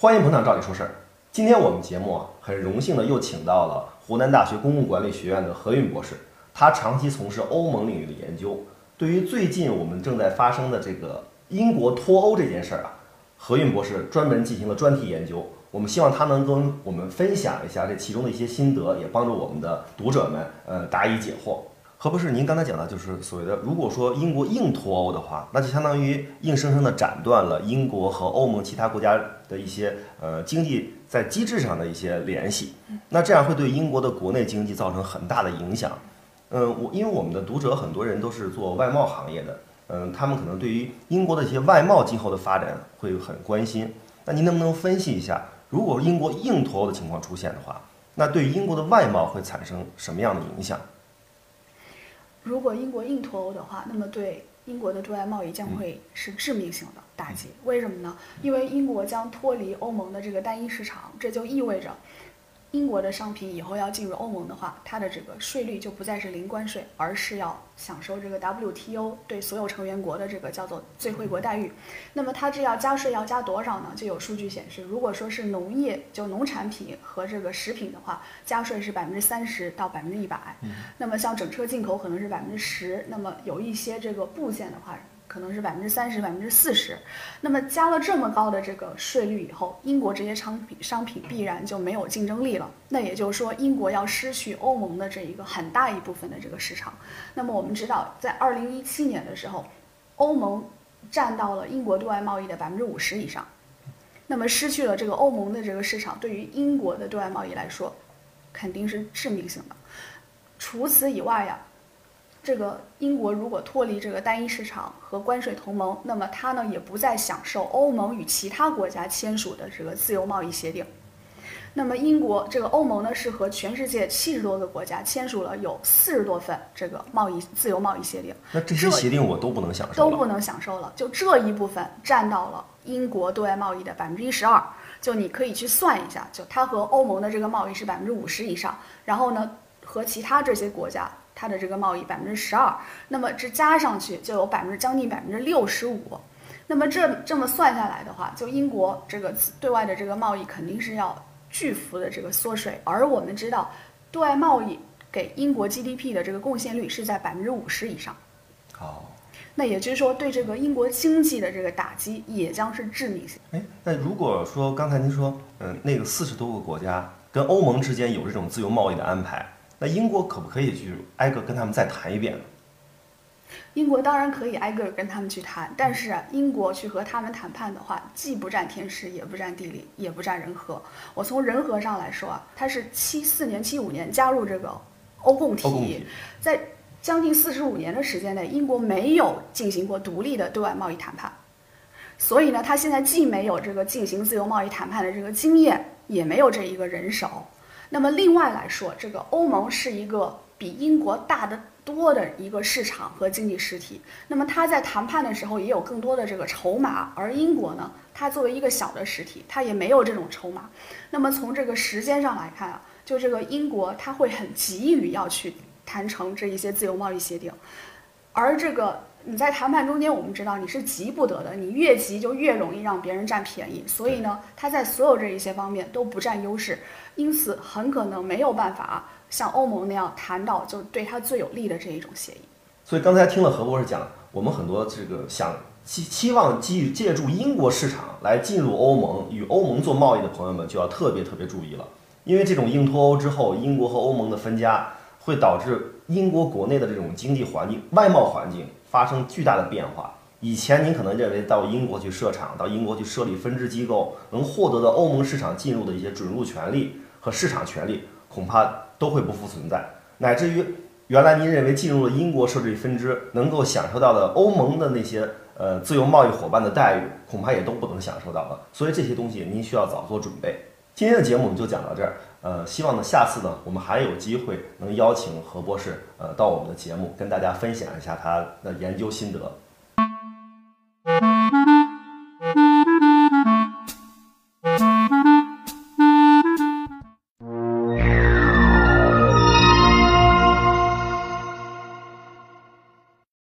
欢迎捧场，照理说事儿。今天我们节目啊，很荣幸的又请到了湖南大学公共管理学院的何运博士，他长期从事欧盟领域的研究。对于最近我们正在发生的这个英国脱欧这件事儿啊，何运博士专门进行了专题研究。我们希望他能跟我们分享一下这其中的一些心得，也帮助我们的读者们呃答疑解惑。何博士，您刚才讲的就是所谓的，如果说英国硬脱欧的话，那就相当于硬生生的斩断了英国和欧盟其他国家的一些呃经济在机制上的一些联系。那这样会对英国的国内经济造成很大的影响。嗯，我因为我们的读者很多人都是做外贸行业的，嗯，他们可能对于英国的一些外贸今后的发展会很关心。那您能不能分析一下，如果英国硬脱欧的情况出现的话，那对英国的外贸会产生什么样的影响？如果英国硬脱欧的话，那么对英国的对外贸易将会是致命性的打击。为什么呢？因为英国将脱离欧盟的这个单一市场，这就意味着。英国的商品以后要进入欧盟的话，它的这个税率就不再是零关税，而是要享受这个 WTO 对所有成员国的这个叫做最惠国待遇。那么它这要加税要加多少呢？就有数据显示，如果说是农业就农产品和这个食品的话，加税是百分之三十到百分之一百。那么像整车进口可能是百分之十，那么有一些这个部件的话。可能是百分之三十、百分之四十，那么加了这么高的这个税率以后，英国这些商品商品必然就没有竞争力了。那也就是说，英国要失去欧盟的这一个很大一部分的这个市场。那么我们知道，在二零一七年的时候，欧盟占到了英国对外贸易的百分之五十以上。那么失去了这个欧盟的这个市场，对于英国的对外贸易来说，肯定是致命性的。除此以外呀。这个英国如果脱离这个单一市场和关税同盟，那么它呢也不再享受欧盟与其他国家签署的这个自由贸易协定。那么英国这个欧盟呢是和全世界七十多个国家签署了有四十多份这个贸易自由贸易协定。那这些协定我都不能享受都不能享受了。就这一部分占到了英国对外贸易的百分之一十二。就你可以去算一下，就它和欧盟的这个贸易是百分之五十以上，然后呢和其他这些国家。它的这个贸易百分之十二，那么这加上去就有百分之将近百分之六十五，那么这这么算下来的话，就英国这个对外的这个贸易肯定是要巨幅的这个缩水，而我们知道，对外贸易给英国 GDP 的这个贡献率是在百分之五十以上。哦，那也就是说，对这个英国经济的这个打击也将是致命性。哎，那如果说刚才您说，嗯，那个四十多个国家跟欧盟之间有这种自由贸易的安排。那英国可不可以去挨个跟他们再谈一遍呢？英国当然可以挨个跟他们去谈，但是英国去和他们谈判的话，既不占天时，也不占地利，也不占人和。我从人和上来说啊，它是七四年、七五年加入这个欧共体，在将近四十五年的时间内，英国没有进行过独立的对外贸易谈判，所以呢，他现在既没有这个进行自由贸易谈判的这个经验，也没有这一个人手。那么另外来说，这个欧盟是一个比英国大得多的一个市场和经济实体。那么它在谈判的时候也有更多的这个筹码，而英国呢，它作为一个小的实体，它也没有这种筹码。那么从这个时间上来看啊，就这个英国，它会很急于要去谈成这一些自由贸易协定，而这个。你在谈判中间，我们知道你是急不得的，你越急就越容易让别人占便宜，所以呢，他在所有这一些方面都不占优势，因此很可能没有办法像欧盟那样谈到就对他最有利的这一种协议。所以刚才听了何博士讲，我们很多这个想期期望基于借助英国市场来进入欧盟与欧盟做贸易的朋友们就要特别特别注意了，因为这种硬脱欧之后，英国和欧盟的分家会导致英国国内的这种经济环境、外贸环境。发生巨大的变化。以前您可能认为到英国去设厂，到英国去设立分支机构，能获得的欧盟市场进入的一些准入权利和市场权利，恐怕都会不复存在。乃至于原来您认为进入了英国设立分支能够享受到的欧盟的那些呃自由贸易伙伴的待遇，恐怕也都不能享受到了。所以这些东西您需要早做准备。今天的节目我们就讲到这儿。呃，希望呢，下次呢，我们还有机会能邀请何博士，呃，到我们的节目跟大家分享一下他的研究心得。